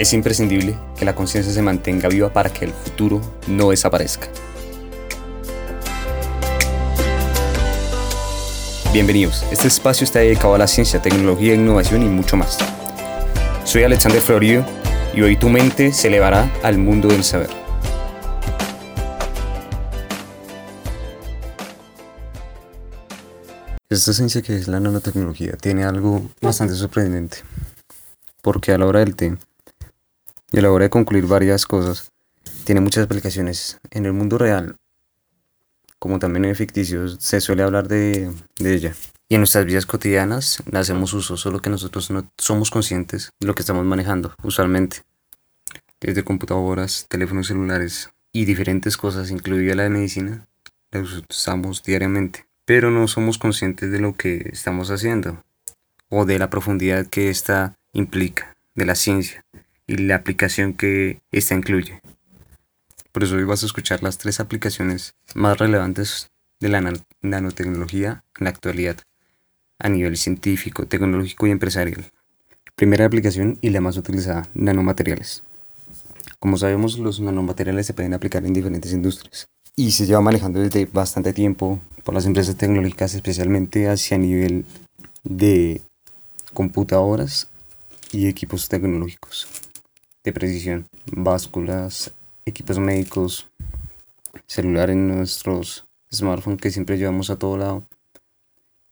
Es imprescindible que la conciencia se mantenga viva para que el futuro no desaparezca. Bienvenidos, este espacio está dedicado a la ciencia, tecnología, innovación y mucho más. Soy Alexander Florido y hoy tu mente se elevará al mundo del saber. Esta ciencia que es la nanotecnología tiene algo bastante sorprendente, porque a la hora del té y a la hora de concluir varias cosas, tiene muchas aplicaciones en el mundo real, como también en ficticios, se suele hablar de, de ella. Y en nuestras vidas cotidianas la hacemos uso, solo que nosotros no somos conscientes de lo que estamos manejando usualmente. Desde computadoras, teléfonos celulares y diferentes cosas, incluida la de medicina, la usamos diariamente. Pero no somos conscientes de lo que estamos haciendo o de la profundidad que esta implica, de la ciencia y la aplicación que esta incluye. Por eso hoy vas a escuchar las tres aplicaciones más relevantes de la nanotecnología en la actualidad, a nivel científico, tecnológico y empresarial. Primera aplicación y la más utilizada, nanomateriales. Como sabemos, los nanomateriales se pueden aplicar en diferentes industrias y se lleva manejando desde bastante tiempo por las empresas tecnológicas, especialmente hacia nivel de computadoras y equipos tecnológicos de precisión, básculas, equipos médicos, celular en nuestros smartphones que siempre llevamos a todo lado.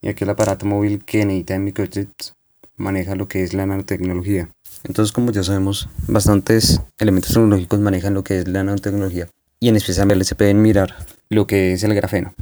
Y aquel aparato móvil que necesita microchips maneja lo que es la nanotecnología. Entonces, como ya sabemos, bastantes elementos tecnológicos manejan lo que es la nanotecnología. Y en especial se pueden mirar lo que es el grafeno.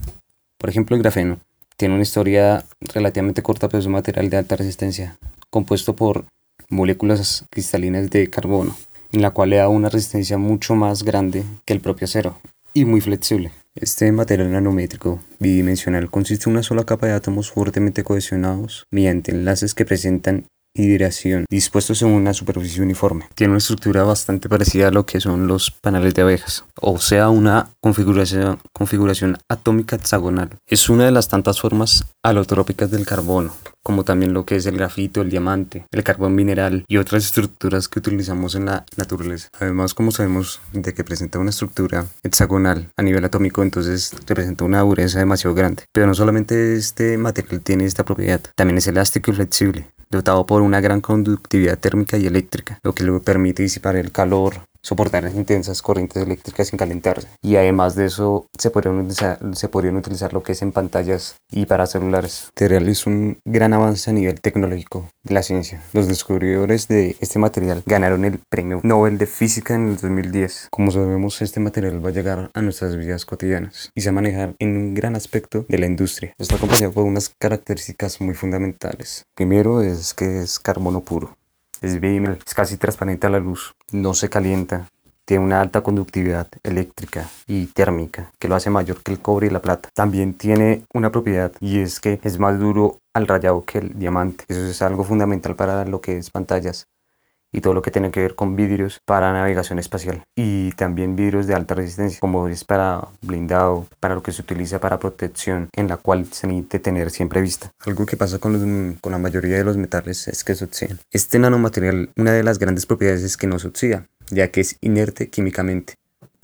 Por ejemplo, el grafeno tiene una historia relativamente corta, pero es un material de alta resistencia, compuesto por moléculas cristalinas de carbono, en la cual le da una resistencia mucho más grande que el propio acero y muy flexible. Este material nanométrico bidimensional consiste en una sola capa de átomos fuertemente cohesionados mediante enlaces que presentan hidratación dispuestos en una superficie uniforme. Tiene una estructura bastante parecida a lo que son los paneles de abejas, o sea, una configuración, configuración atómica hexagonal. Es una de las tantas formas alotrópicas del carbono, como también lo que es el grafito, el diamante, el carbón mineral y otras estructuras que utilizamos en la naturaleza. Además, como sabemos de que presenta una estructura hexagonal a nivel atómico, entonces representa una dureza demasiado grande. Pero no solamente este material tiene esta propiedad, también es elástico y flexible dotado por una gran conductividad térmica y eléctrica, lo que le permite disipar el calor, soportar intensas corrientes eléctricas sin calentarse. Y además de eso, se podrían utilizar, se podrían utilizar lo que es en pantallas y para celulares. Material es un gran avance a nivel tecnológico de la ciencia. Los descubridores de este material ganaron el Premio Nobel de Física en el 2010. Como sabemos, este material va a llegar a nuestras vidas cotidianas y se va a manejar en un gran aspecto de la industria. Está acompañado por unas características muy fundamentales. Primero es que es carbono puro. Es es casi transparente a la luz, no se calienta, tiene una alta conductividad eléctrica y térmica que lo hace mayor que el cobre y la plata. También tiene una propiedad y es que es más duro al rayado que el diamante. Eso es algo fundamental para lo que es pantallas y todo lo que tiene que ver con vidrios para navegación espacial y también vidrios de alta resistencia como es para blindado, para lo que se utiliza para protección en la cual se necesita tener siempre vista. Algo que pasa con, con la mayoría de los metales es que se oxidan. Este nanomaterial, una de las grandes propiedades es que no se oxida, ya que es inerte químicamente.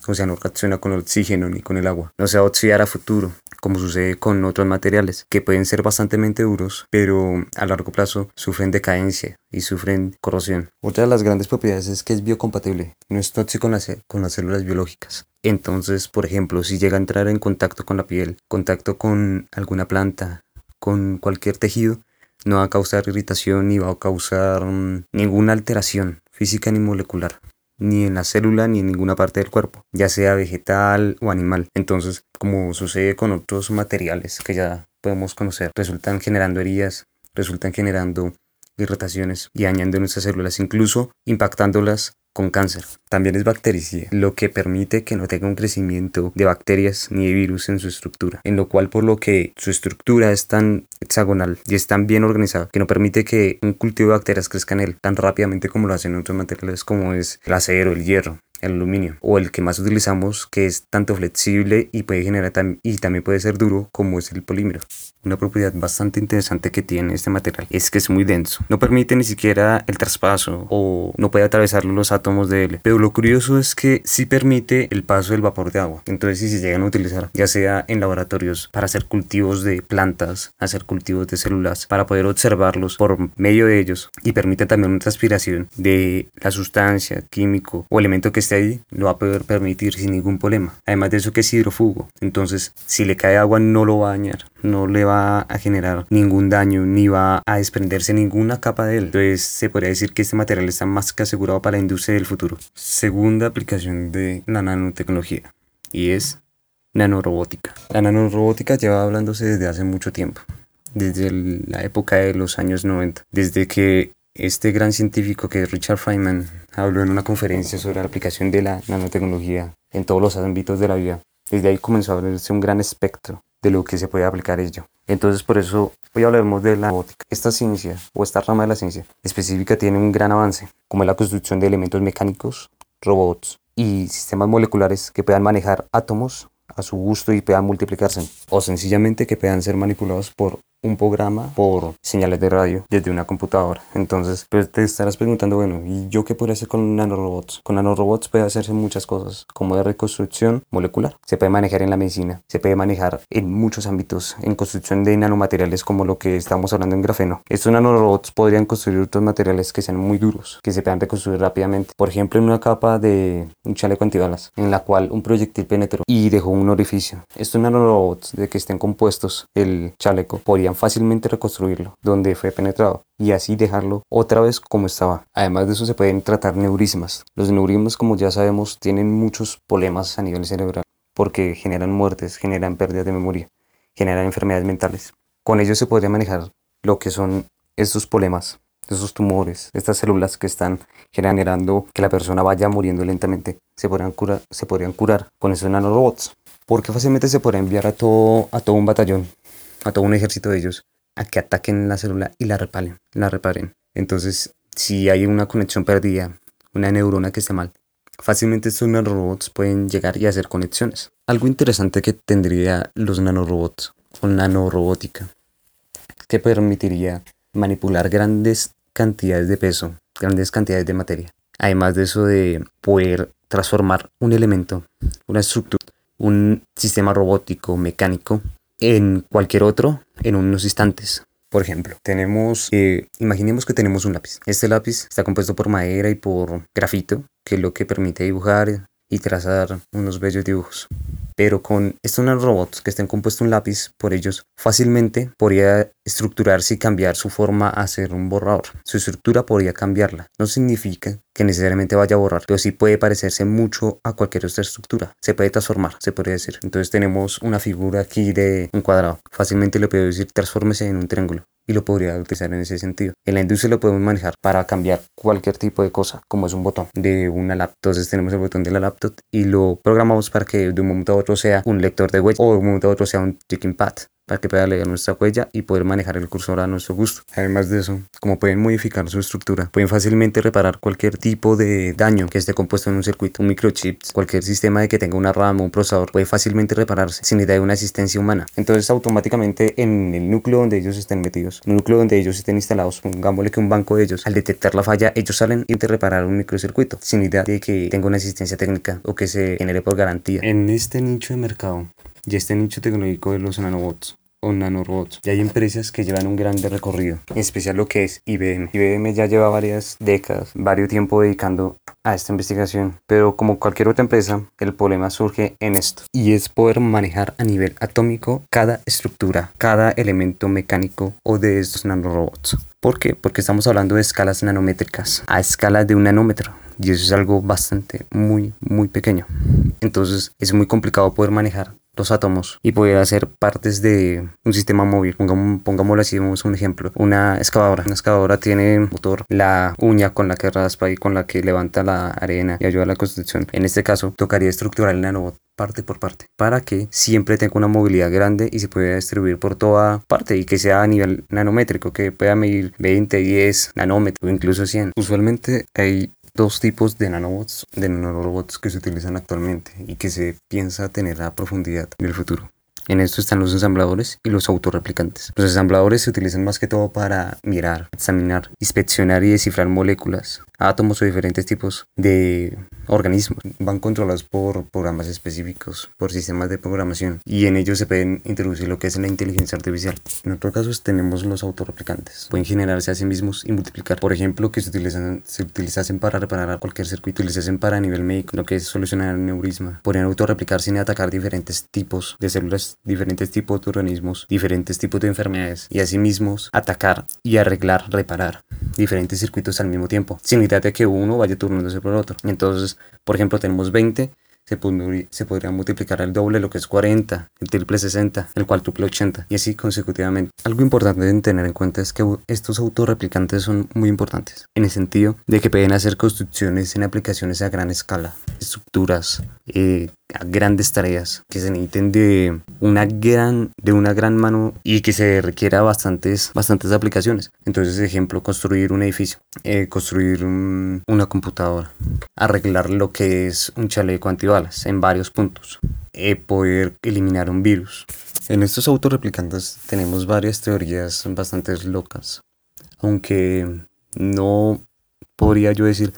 O sea, no reacciona con el oxígeno ni con el agua. No se va a oxidar a futuro, como sucede con otros materiales, que pueden ser bastante duros, pero a largo plazo sufren decadencia y sufren corrosión. Otra de las grandes propiedades es que es biocompatible, no es tóxico con las, con las células biológicas. Entonces, por ejemplo, si llega a entrar en contacto con la piel, contacto con alguna planta, con cualquier tejido, no va a causar irritación ni va a causar mm, ninguna alteración física ni molecular ni en la célula ni en ninguna parte del cuerpo, ya sea vegetal o animal. Entonces, como sucede con otros materiales que ya podemos conocer, resultan generando heridas, resultan generando irritaciones y dañando nuestras células, incluso impactándolas con cáncer. También es bactericida, lo que permite que no tenga un crecimiento de bacterias ni de virus en su estructura, en lo cual por lo que su estructura es tan hexagonal y es tan bien organizada que no permite que un cultivo de bacterias crezca en él tan rápidamente como lo hacen otros materiales como es el acero, el hierro el aluminio o el que más utilizamos que es tanto flexible y puede generar y también puede ser duro como es el polímero. Una propiedad bastante interesante que tiene este material es que es muy denso. No permite ni siquiera el traspaso o no puede atravesar los átomos de él. Pero lo curioso es que sí permite el paso del vapor de agua. Entonces si se llegan a utilizar ya sea en laboratorios para hacer cultivos de plantas, hacer cultivos de células, para poder observarlos por medio de ellos y permite también una transpiración de la sustancia, químico o elemento que esté ahí, lo va a poder permitir sin ningún problema. Además de eso que es hidrofugo. Entonces si le cae agua no lo va a dañar, no le va a generar ningún daño ni va a desprenderse ninguna capa de él. Entonces se podría decir que este material está más que asegurado para la industria del futuro. Segunda aplicación de la nanotecnología y es nanorobótica. La nanorobótica lleva hablándose desde hace mucho tiempo, desde la época de los años 90, desde que este gran científico que es Richard Feynman habló en una conferencia sobre la aplicación de la nanotecnología en todos los ámbitos de la vida. Desde ahí comenzó a verse un gran espectro de lo que se puede aplicar ello. Entonces por eso hoy hablaremos de la robótica. Esta ciencia o esta rama de la ciencia específica tiene un gran avance, como es la construcción de elementos mecánicos, robots y sistemas moleculares que puedan manejar átomos a su gusto y puedan multiplicarse o sencillamente que puedan ser manipulados por un programa por señales de radio desde una computadora. Entonces, pues te estarás preguntando, bueno, ¿y yo qué podría hacer con nanorobots? Con nanorobots puede hacerse muchas cosas, como de reconstrucción molecular. Se puede manejar en la medicina, se puede manejar en muchos ámbitos, en construcción de nanomateriales como lo que estamos hablando en grafeno. Estos nanorobots podrían construir otros materiales que sean muy duros, que se puedan reconstruir rápidamente. Por ejemplo, en una capa de un chaleco antibalas, en la cual un proyectil penetró y dejó un orificio. Estos nanorobots, de que estén compuestos el chaleco, podrían fácilmente reconstruirlo donde fue penetrado y así dejarlo otra vez como estaba. Además de eso se pueden tratar neurismas. Los neurismas como ya sabemos tienen muchos problemas a nivel cerebral porque generan muertes, generan pérdidas de memoria, generan enfermedades mentales. Con ellos se podría manejar lo que son estos problemas, esos tumores, estas células que están generando que la persona vaya muriendo lentamente. Se podrían curar, se podrían curar con esos nanorobots. Porque fácilmente se podría enviar a todo, a todo un batallón a todo un ejército de ellos a que ataquen la célula y la reparen, la reparen. Entonces, si hay una conexión perdida, una neurona que esté mal, fácilmente estos nanorobots pueden llegar y hacer conexiones. Algo interesante que tendría los nanorobots o nanorobótica, que permitiría manipular grandes cantidades de peso, grandes cantidades de materia. Además de eso de poder transformar un elemento, una estructura, un sistema robótico, mecánico, en cualquier otro en unos instantes. Por ejemplo, tenemos, eh, imaginemos que tenemos un lápiz. Este lápiz está compuesto por madera y por grafito, que es lo que permite dibujar y trazar unos bellos dibujos. Pero con estos robots que estén compuestos un lápiz, por ellos fácilmente podría estructurarse y cambiar su forma a ser un borrador. Su estructura podría cambiarla. No significa que necesariamente vaya a borrar, pero sí puede parecerse mucho a cualquier otra estructura. Se puede transformar, se podría decir. Entonces tenemos una figura aquí de un cuadrado. Fácilmente le puedo decir transfórmese en un triángulo y lo podría utilizar en ese sentido. En la industria lo podemos manejar para cambiar cualquier tipo de cosa, como es un botón de una laptop. Entonces tenemos el botón de la laptop y lo programamos para que de un momento a otro sea un lector de huella o de un momento a otro sea un ticking pad para que pueda leer nuestra huella y poder manejar el cursor a nuestro gusto. Además de eso, como pueden modificar su estructura, pueden fácilmente reparar cualquier tipo de daño que esté compuesto en un circuito, un microchip, cualquier sistema de que tenga una RAM o un procesador, puede fácilmente repararse sin necesidad de una asistencia humana. Entonces, automáticamente en el núcleo donde ellos estén metidos, en el núcleo donde ellos estén instalados, pongámosle que un banco de ellos, al detectar la falla, ellos salen y te reparar un microcircuito sin necesidad de que tenga una asistencia técnica o que se genere por garantía. En este nicho de mercado y este nicho tecnológico de los nanobots o nanorobots. Ya hay empresas que llevan un grande recorrido, en especial lo que es IBM. IBM ya lleva varias décadas, varios tiempo dedicando a esta investigación, pero como cualquier otra empresa, el problema surge en esto, y es poder manejar a nivel atómico cada estructura, cada elemento mecánico o de estos nanorobots. ¿Por qué? Porque estamos hablando de escalas nanométricas, a escala de un nanómetro, y eso es algo bastante muy, muy pequeño. Entonces es muy complicado poder manejar los átomos y poder hacer partes de un sistema móvil. pongámoslo así, vamos un ejemplo. Una excavadora. Una excavadora tiene motor, la uña con la que raspa y con la que levanta la arena y ayuda a la construcción. En este caso, tocaría estructurar el nanobot parte por parte para que siempre tenga una movilidad grande y se pueda distribuir por toda parte y que sea a nivel nanométrico, que pueda medir 20, 10 nanómetros o incluso 100. Usualmente hay dos tipos de nanobots, de nanorobots que se utilizan actualmente y que se piensa tener a profundidad en el futuro. En esto están los ensambladores y los autorreplicantes. Los ensambladores se utilizan más que todo para mirar, examinar, inspeccionar y descifrar moléculas, átomos o diferentes tipos de organismos. Van controlados por programas específicos, por sistemas de programación y en ellos se pueden introducir lo que es la inteligencia artificial. En otros casos tenemos los autorreplicantes. Pueden generarse a sí mismos y multiplicar. Por ejemplo, que se utilizan, se utilizasen para reparar cualquier circuito, utilizasen para nivel médico, lo que es solucionar el neurisma. Podrían autorreplicar sin atacar diferentes tipos de células diferentes tipos de organismos, diferentes tipos de enfermedades y asimismo atacar y arreglar, reparar diferentes circuitos al mismo tiempo, sin necesidad de que uno vaya turnándose por el otro. Entonces, por ejemplo, tenemos 20 se, se podría multiplicar el doble, lo que es 40, el triple 60, el cuádruple 80 y así consecutivamente. Algo importante de tener en cuenta es que estos autorreplicantes son muy importantes en el sentido de que pueden hacer construcciones en aplicaciones a gran escala, estructuras, eh, grandes tareas que se necesiten de una gran de una gran mano y que se requiera bastantes bastantes aplicaciones. Entonces ejemplo construir un edificio eh, construir una computadora arreglar lo que es un chaleco antibalas en varios puntos eh, poder eliminar un virus. En estos autorreplicantes tenemos varias teorías bastante locas aunque no podría yo decir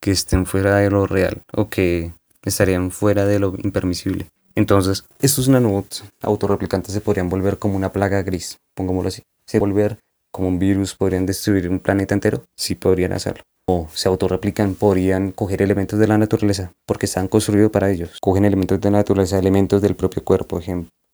que estén fuera de lo real o que estarían fuera de lo impermisible. Entonces, estos nanobots autorreplicantes se podrían volver como una plaga gris, pongámoslo así. Se volver como un virus, podrían destruir un planeta entero, sí podrían hacerlo. O se autorreplican, podrían coger elementos de la naturaleza, porque están construidos para ellos. Cogen elementos de la naturaleza, elementos del propio cuerpo,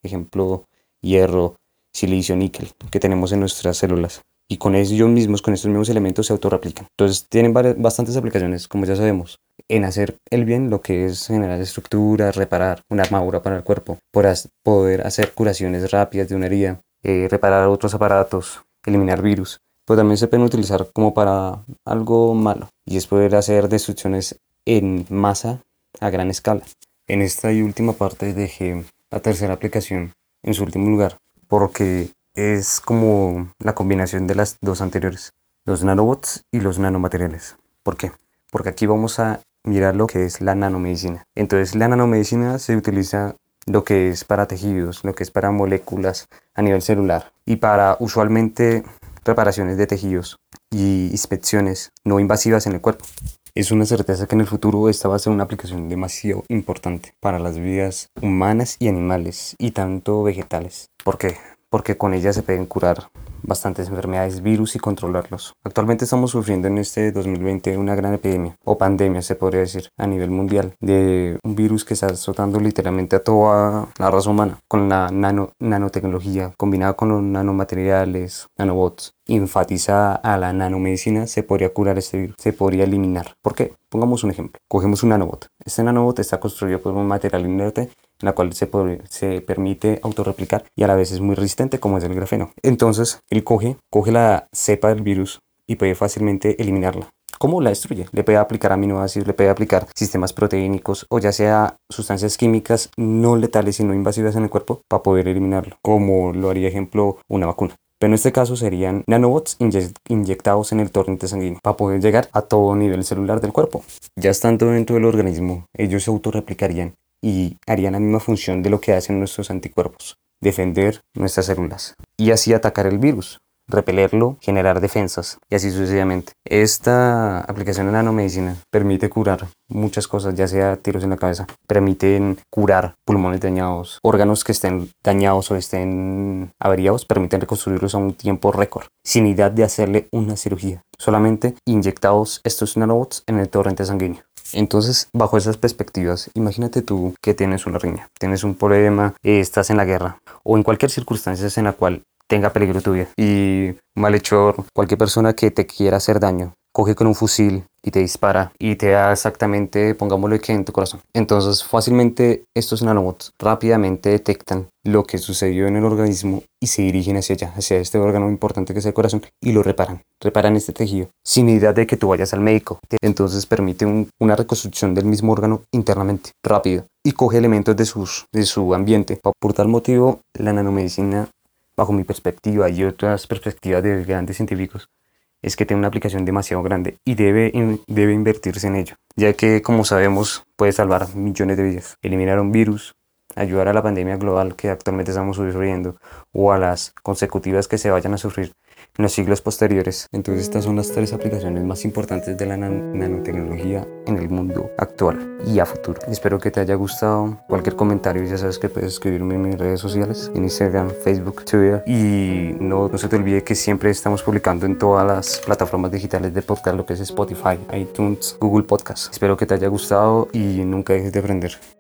ejemplo, hierro, silicio, níquel, que tenemos en nuestras células. Y con ellos mismos, con estos mismos elementos, se autorreplican. Entonces, tienen bastantes aplicaciones, como ya sabemos en hacer el bien, lo que es generar estructuras, reparar una armadura para el cuerpo, poder hacer curaciones rápidas de una herida, eh, reparar otros aparatos, eliminar virus. Pues también se pueden utilizar como para algo malo y es poder hacer destrucciones en masa a gran escala. En esta y última parte dejé la tercera aplicación en su último lugar porque es como la combinación de las dos anteriores, los nanobots y los nanomateriales. ¿Por qué? Porque aquí vamos a mirar lo que es la nanomedicina. Entonces la nanomedicina se utiliza lo que es para tejidos, lo que es para moléculas a nivel celular y para usualmente reparaciones de tejidos y inspecciones no invasivas en el cuerpo. Es una certeza que en el futuro esta va a ser una aplicación demasiado importante para las vidas humanas y animales y tanto vegetales. ¿Por qué? Porque con ella se pueden curar bastantes enfermedades, virus y controlarlos. Actualmente estamos sufriendo en este 2020 una gran epidemia o pandemia, se podría decir, a nivel mundial, de un virus que está azotando literalmente a toda la raza humana. Con la nano, nanotecnología combinada con los nanomateriales, nanobots, enfatizada a la nanomedicina, se podría curar este virus, se podría eliminar. ¿Por qué? Pongamos un ejemplo. Cogemos un nanobot. Este nanobot está construido por un material inerte la cual se, se permite autorreplicar y a la vez es muy resistente como es el grafeno. Entonces, él coge, coge la cepa del virus y puede fácilmente eliminarla. ¿Cómo la destruye? Le puede aplicar aminoácidos, le puede aplicar sistemas proteínicos o ya sea sustancias químicas no letales sino invasivas en el cuerpo para poder eliminarlo, como lo haría ejemplo una vacuna. Pero en este caso serían nanobots inyectados en el torrente sanguíneo para poder llegar a todo nivel celular del cuerpo. Ya estando dentro del organismo, ellos se autorreplicarían y harían la misma función de lo que hacen nuestros anticuerpos, defender nuestras células y así atacar el virus, repelerlo, generar defensas y así sucesivamente. Esta aplicación de nanomedicina permite curar muchas cosas, ya sea tiros en la cabeza, permiten curar pulmones dañados, órganos que estén dañados o estén averiados, permiten reconstruirlos a un tiempo récord, sin idea de hacerle una cirugía, solamente inyectados estos nanobots en el torrente sanguíneo. Entonces, bajo esas perspectivas, imagínate tú que tienes una riña, tienes un problema, eh, estás en la guerra o en cualquier circunstancia en la cual tenga peligro tu vida y malhechor, cualquier persona que te quiera hacer daño, coge con un fusil y te dispara y te da exactamente, pongámoslo que en tu corazón. Entonces fácilmente estos nanobots rápidamente detectan lo que sucedió en el organismo y se dirigen hacia allá, hacia este órgano importante que es el corazón y lo reparan, reparan este tejido sin necesidad de que tú vayas al médico. Entonces permite una reconstrucción del mismo órgano internamente, rápido y coge elementos de, sus, de su ambiente. Por tal motivo, la nanomedicina, bajo mi perspectiva y otras perspectivas de grandes científicos, es que tiene una aplicación demasiado grande y debe, debe invertirse en ello, ya que como sabemos puede salvar millones de vidas, eliminar un virus, ayudar a la pandemia global que actualmente estamos sufriendo o a las consecutivas que se vayan a sufrir en los siglos posteriores. Entonces estas son las tres aplicaciones más importantes de la nanotecnología en el mundo actual y a futuro. Espero que te haya gustado. Cualquier comentario ya sabes que puedes escribirme en mis redes sociales, en Instagram, Facebook, Twitter y no, no se te olvide que siempre estamos publicando en todas las plataformas digitales de podcast, lo que es Spotify, iTunes, Google Podcast. Espero que te haya gustado y nunca dejes de aprender.